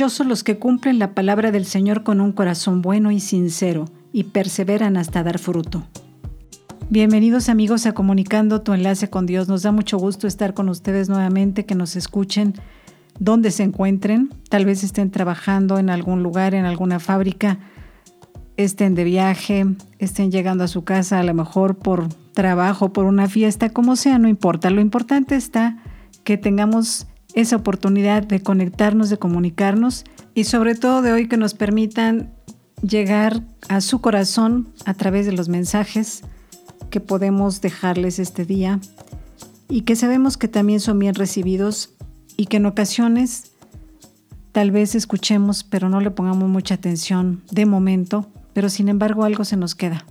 Los que cumplen la palabra del Señor con un corazón bueno y sincero y perseveran hasta dar fruto. Bienvenidos amigos a Comunicando tu enlace con Dios. Nos da mucho gusto estar con ustedes nuevamente, que nos escuchen donde se encuentren. Tal vez estén trabajando en algún lugar, en alguna fábrica, estén de viaje, estén llegando a su casa a lo mejor por trabajo, por una fiesta, como sea, no importa. Lo importante está que tengamos esa oportunidad de conectarnos, de comunicarnos y sobre todo de hoy que nos permitan llegar a su corazón a través de los mensajes que podemos dejarles este día y que sabemos que también son bien recibidos y que en ocasiones tal vez escuchemos pero no le pongamos mucha atención de momento, pero sin embargo algo se nos queda.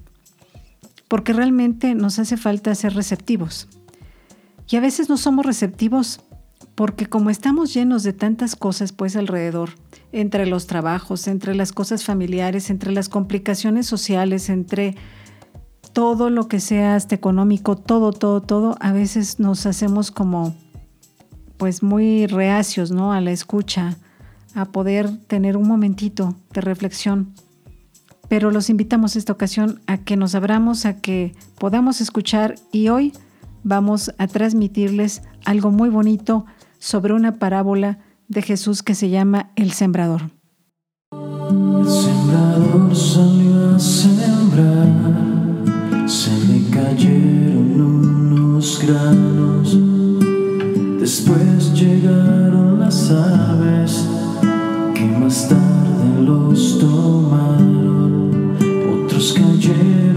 Porque realmente nos hace falta ser receptivos. Y a veces no somos receptivos porque como estamos llenos de tantas cosas pues alrededor, entre los trabajos, entre las cosas familiares, entre las complicaciones sociales, entre todo lo que sea hasta económico, todo, todo, todo, a veces nos hacemos como pues muy reacios, ¿no? A la escucha, a poder tener un momentito de reflexión. Pero los invitamos esta ocasión a que nos abramos, a que podamos escuchar y hoy vamos a transmitirles algo muy bonito sobre una parábola de Jesús que se llama El Sembrador. El sembrador salió a sembrar se le cayeron unos granos. Después llegaron las aves que más tarde los tomaron. Otros cayeron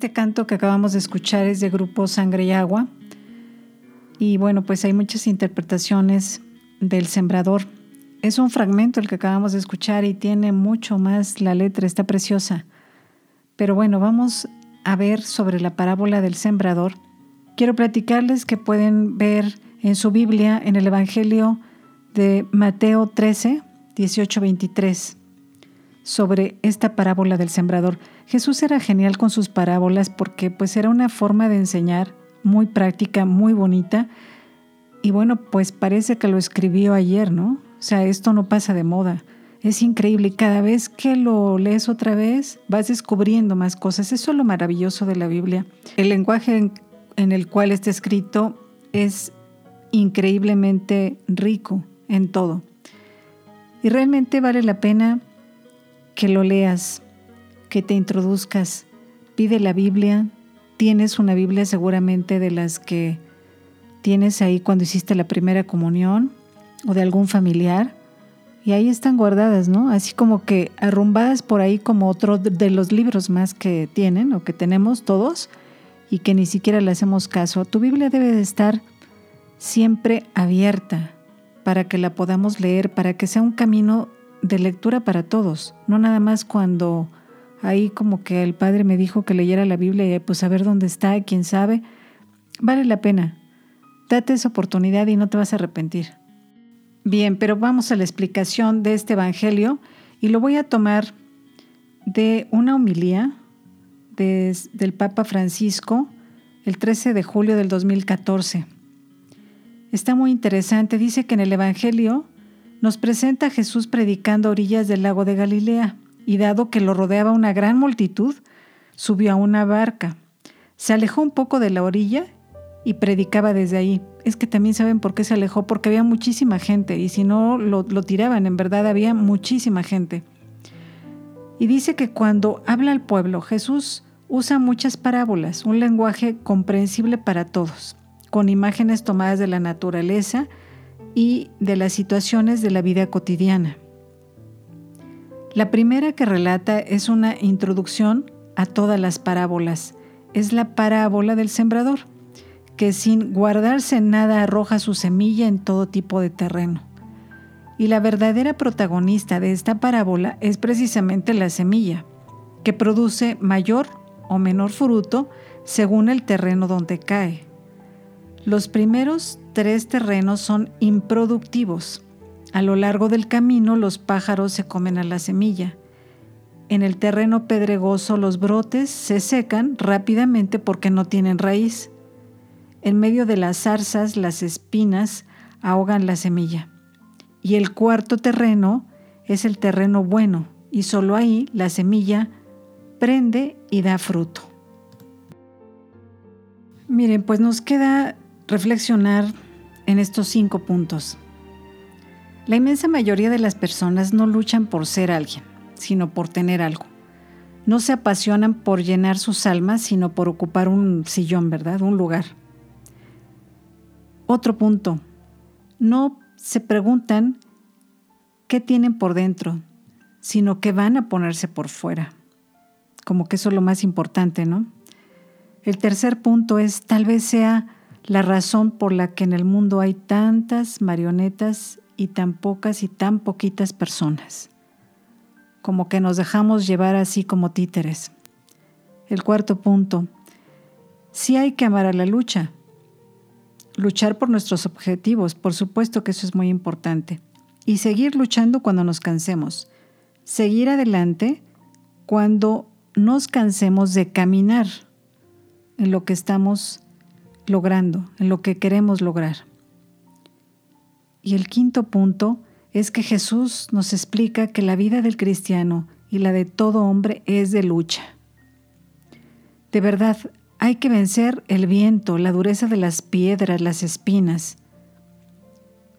Este canto que acabamos de escuchar es de grupo Sangre y Agua. Y bueno, pues hay muchas interpretaciones del sembrador. Es un fragmento el que acabamos de escuchar y tiene mucho más, la letra está preciosa. Pero bueno, vamos a ver sobre la parábola del sembrador. Quiero platicarles que pueden ver en su Biblia, en el Evangelio de Mateo 13, 18, 23 sobre esta parábola del sembrador. Jesús era genial con sus parábolas porque pues era una forma de enseñar muy práctica, muy bonita. Y bueno, pues parece que lo escribió ayer, ¿no? O sea, esto no pasa de moda. Es increíble cada vez que lo lees otra vez vas descubriendo más cosas. Eso es lo maravilloso de la Biblia. El lenguaje en, en el cual está escrito es increíblemente rico en todo. Y realmente vale la pena que lo leas, que te introduzcas. Pide la Biblia. Tienes una Biblia seguramente de las que tienes ahí cuando hiciste la primera comunión o de algún familiar. Y ahí están guardadas, ¿no? Así como que arrumbadas por ahí como otro de los libros más que tienen o que tenemos todos y que ni siquiera le hacemos caso. Tu Biblia debe de estar siempre abierta para que la podamos leer, para que sea un camino de lectura para todos, no nada más cuando ahí como que el padre me dijo que leyera la Biblia y pues a ver dónde está, quién sabe. Vale la pena. Date esa oportunidad y no te vas a arrepentir. Bien, pero vamos a la explicación de este Evangelio y lo voy a tomar de una homilía del Papa Francisco el 13 de julio del 2014. Está muy interesante. Dice que en el Evangelio nos presenta a Jesús predicando a orillas del lago de Galilea y dado que lo rodeaba una gran multitud, subió a una barca. Se alejó un poco de la orilla y predicaba desde ahí. Es que también saben por qué se alejó, porque había muchísima gente y si no lo, lo tiraban, en verdad había muchísima gente. Y dice que cuando habla al pueblo, Jesús usa muchas parábolas, un lenguaje comprensible para todos, con imágenes tomadas de la naturaleza y de las situaciones de la vida cotidiana. La primera que relata es una introducción a todas las parábolas. Es la parábola del sembrador, que sin guardarse nada arroja su semilla en todo tipo de terreno. Y la verdadera protagonista de esta parábola es precisamente la semilla, que produce mayor o menor fruto según el terreno donde cae. Los primeros tres terrenos son improductivos, a lo largo del camino los pájaros se comen a la semilla. En el terreno pedregoso los brotes se secan rápidamente porque no tienen raíz. En medio de las zarzas las espinas ahogan la semilla. Y el cuarto terreno es el terreno bueno y solo ahí la semilla prende y da fruto. Miren, pues nos queda reflexionar en estos cinco puntos. La inmensa mayoría de las personas no luchan por ser alguien, sino por tener algo. No se apasionan por llenar sus almas, sino por ocupar un sillón, ¿verdad? Un lugar. Otro punto. No se preguntan qué tienen por dentro, sino qué van a ponerse por fuera. Como que eso es lo más importante, ¿no? El tercer punto es tal vez sea la razón por la que en el mundo hay tantas marionetas y tan pocas y tan poquitas personas, como que nos dejamos llevar así como títeres. El cuarto punto, sí hay que amar a la lucha, luchar por nuestros objetivos, por supuesto que eso es muy importante, y seguir luchando cuando nos cansemos, seguir adelante cuando nos cansemos de caminar en lo que estamos logrando, en lo que queremos lograr. Y el quinto punto es que Jesús nos explica que la vida del cristiano y la de todo hombre es de lucha. De verdad, hay que vencer el viento, la dureza de las piedras, las espinas.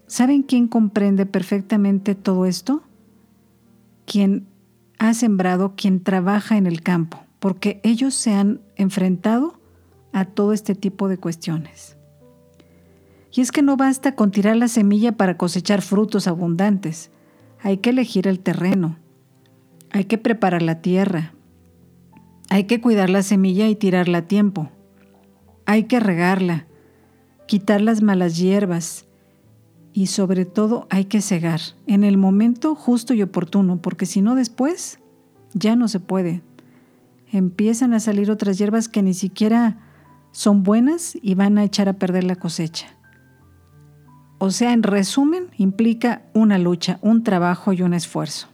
¿Saben quién comprende perfectamente todo esto? Quien ha sembrado, quien trabaja en el campo, porque ellos se han enfrentado a todo este tipo de cuestiones. Y es que no basta con tirar la semilla para cosechar frutos abundantes. Hay que elegir el terreno. Hay que preparar la tierra. Hay que cuidar la semilla y tirarla a tiempo. Hay que regarla, quitar las malas hierbas y sobre todo hay que cegar en el momento justo y oportuno, porque si no después ya no se puede. Empiezan a salir otras hierbas que ni siquiera son buenas y van a echar a perder la cosecha. O sea, en resumen, implica una lucha, un trabajo y un esfuerzo.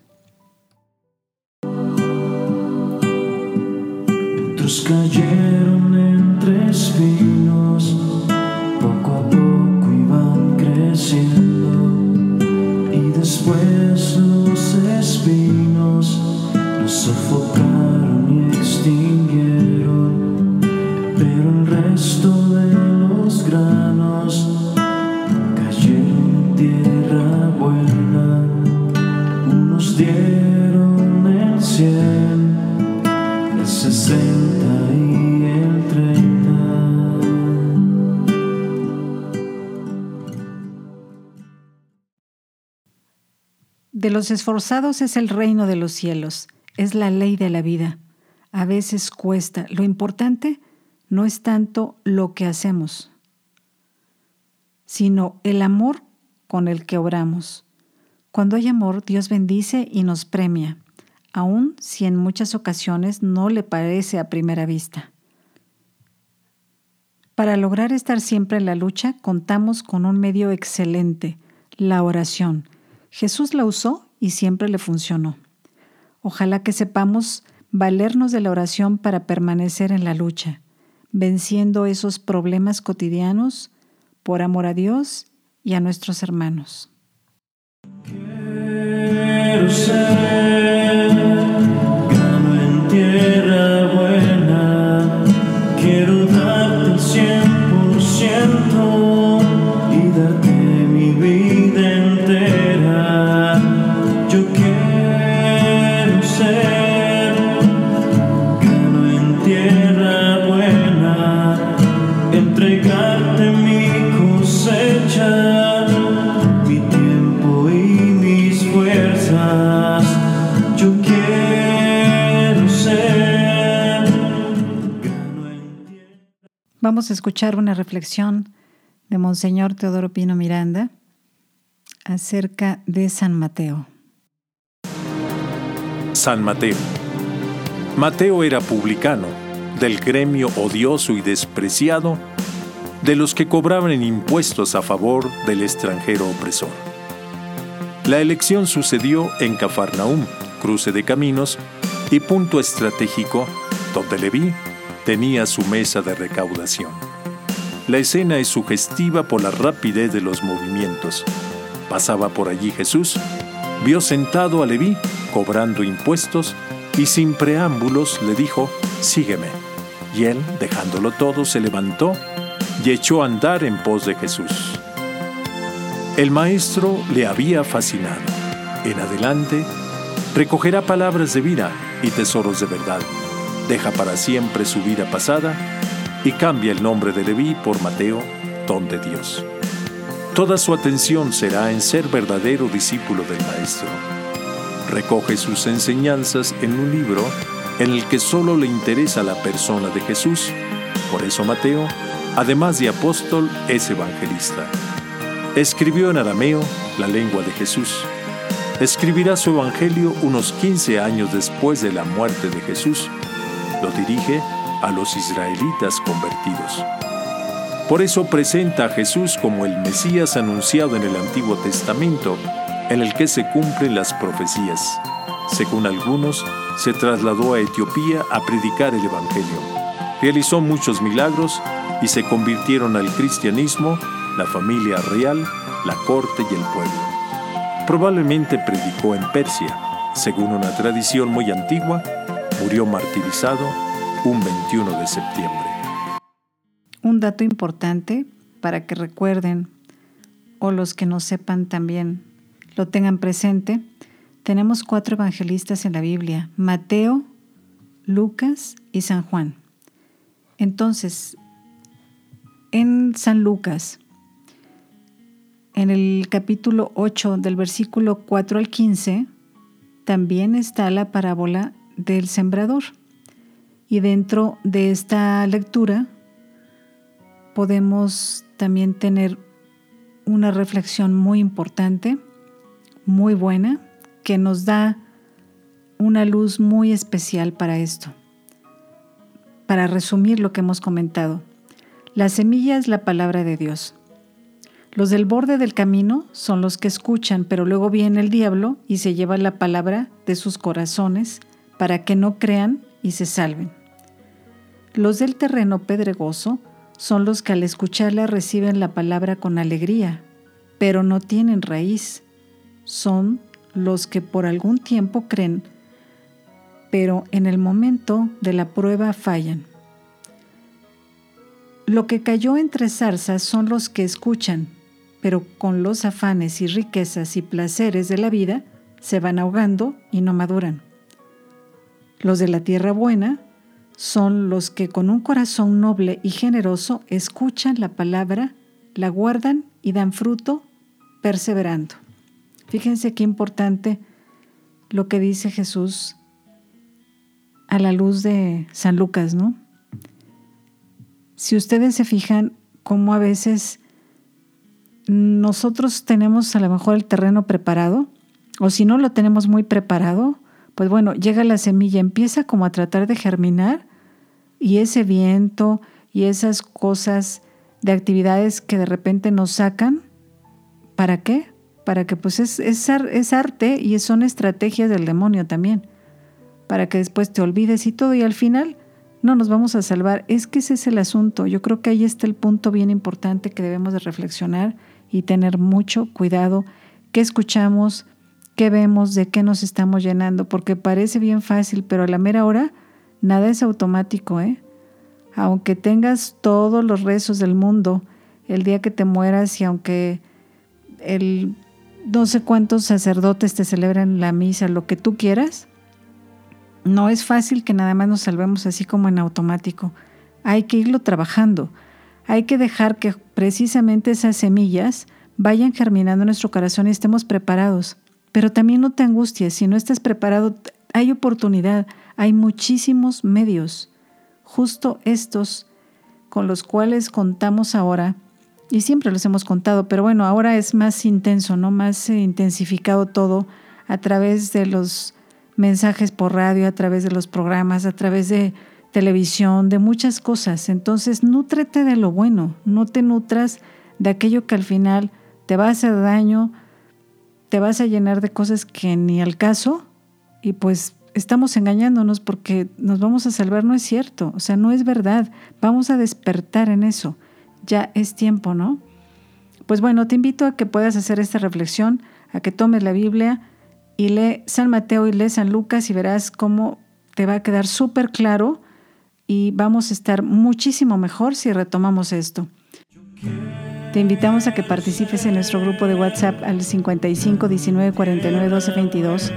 De los esforzados es el reino de los cielos, es la ley de la vida. A veces cuesta. Lo importante no es tanto lo que hacemos, sino el amor con el que obramos. Cuando hay amor, Dios bendice y nos premia, aun si en muchas ocasiones no le parece a primera vista. Para lograr estar siempre en la lucha, contamos con un medio excelente, la oración. Jesús la usó y siempre le funcionó. Ojalá que sepamos valernos de la oración para permanecer en la lucha, venciendo esos problemas cotidianos por amor a Dios y a nuestros hermanos. Quiero Vamos a escuchar una reflexión de Monseñor Teodoro Pino Miranda acerca de San Mateo. San Mateo. Mateo era publicano, del gremio odioso y despreciado, de los que cobraban impuestos a favor del extranjero opresor. La elección sucedió en Cafarnaúm, cruce de caminos y punto estratégico donde Leví tenía su mesa de recaudación. La escena es sugestiva por la rapidez de los movimientos. Pasaba por allí Jesús, vio sentado a Leví cobrando impuestos y sin preámbulos le dijo, sígueme. Y él, dejándolo todo, se levantó y echó a andar en pos de Jesús. El maestro le había fascinado. En adelante, recogerá palabras de vida y tesoros de verdad. Deja para siempre su vida pasada y cambia el nombre de Leví por Mateo, don de Dios. Toda su atención será en ser verdadero discípulo del Maestro. Recoge sus enseñanzas en un libro en el que solo le interesa la persona de Jesús. Por eso Mateo, además de apóstol, es evangelista. Escribió en arameo, la lengua de Jesús. Escribirá su evangelio unos 15 años después de la muerte de Jesús. Lo dirige a los israelitas convertidos. Por eso presenta a Jesús como el Mesías anunciado en el Antiguo Testamento, en el que se cumplen las profecías. Según algunos, se trasladó a Etiopía a predicar el Evangelio. Realizó muchos milagros y se convirtieron al cristianismo la familia real, la corte y el pueblo. Probablemente predicó en Persia. Según una tradición muy antigua, murió martirizado un 21 de septiembre. Un dato importante para que recuerden o los que no sepan también lo tengan presente, tenemos cuatro evangelistas en la Biblia, Mateo, Lucas y San Juan. Entonces, en San Lucas, en el capítulo 8 del versículo 4 al 15, también está la parábola del sembrador. Y dentro de esta lectura podemos también tener una reflexión muy importante, muy buena, que nos da una luz muy especial para esto. Para resumir lo que hemos comentado, la semilla es la palabra de Dios. Los del borde del camino son los que escuchan, pero luego viene el diablo y se lleva la palabra de sus corazones para que no crean y se salven. Los del terreno pedregoso son los que al escucharla reciben la palabra con alegría, pero no tienen raíz. Son los que por algún tiempo creen, pero en el momento de la prueba fallan. Lo que cayó entre zarzas son los que escuchan, pero con los afanes y riquezas y placeres de la vida se van ahogando y no maduran. Los de la tierra buena son los que con un corazón noble y generoso escuchan la palabra, la guardan y dan fruto perseverando. Fíjense qué importante lo que dice Jesús a la luz de San Lucas, ¿no? Si ustedes se fijan cómo a veces nosotros tenemos a lo mejor el terreno preparado, o si no lo tenemos muy preparado, pues bueno, llega la semilla, empieza como a tratar de germinar y ese viento y esas cosas de actividades que de repente nos sacan, ¿para qué? Para que pues es, es, arte y son estrategias del demonio también, para que después te olvides y todo y al final no nos vamos a salvar. Es que ese es el asunto. Yo creo que ahí está el punto bien importante que debemos de reflexionar y tener mucho cuidado qué escuchamos, qué vemos, de qué nos estamos llenando, porque parece bien fácil, pero a la mera hora nada es automático, ¿eh? Aunque tengas todos los rezos del mundo el día que te mueras y aunque el no sé cuántos sacerdotes te celebran la misa, lo que tú quieras, no es fácil que nada más nos salvemos así como en automático. Hay que irlo trabajando. Hay que dejar que precisamente esas semillas vayan germinando en nuestro corazón y estemos preparados. Pero también no te angusties, si no estás preparado, hay oportunidad, hay muchísimos medios, justo estos con los cuales contamos ahora, y siempre los hemos contado, pero bueno, ahora es más intenso, ¿no? Más eh, intensificado todo a través de los mensajes por radio, a través de los programas, a través de televisión, de muchas cosas. Entonces, nútrete de lo bueno, no te nutras de aquello que al final te va a hacer daño, te vas a llenar de cosas que ni al caso y pues estamos engañándonos porque nos vamos a salvar, no es cierto, o sea, no es verdad, vamos a despertar en eso, ya es tiempo, ¿no? Pues bueno, te invito a que puedas hacer esta reflexión, a que tomes la Biblia, y lee San Mateo y lee San Lucas y verás cómo te va a quedar súper claro y vamos a estar muchísimo mejor si retomamos esto. Te invitamos a que participes en nuestro grupo de WhatsApp al 55 19 49 12 22,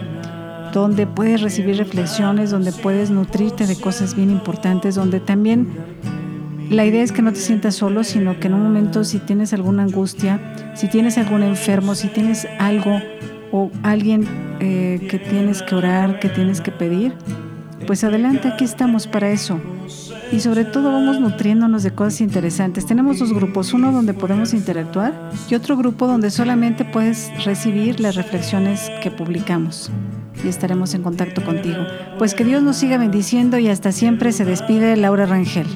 donde puedes recibir reflexiones, donde puedes nutrirte de cosas bien importantes, donde también la idea es que no te sientas solo, sino que en un momento si tienes alguna angustia, si tienes algún enfermo, si tienes algo o alguien eh, que tienes que orar, que tienes que pedir, pues adelante, aquí estamos para eso. Y sobre todo vamos nutriéndonos de cosas interesantes. Tenemos dos grupos, uno donde podemos interactuar y otro grupo donde solamente puedes recibir las reflexiones que publicamos. Y estaremos en contacto contigo. Pues que Dios nos siga bendiciendo y hasta siempre se despide Laura Rangel.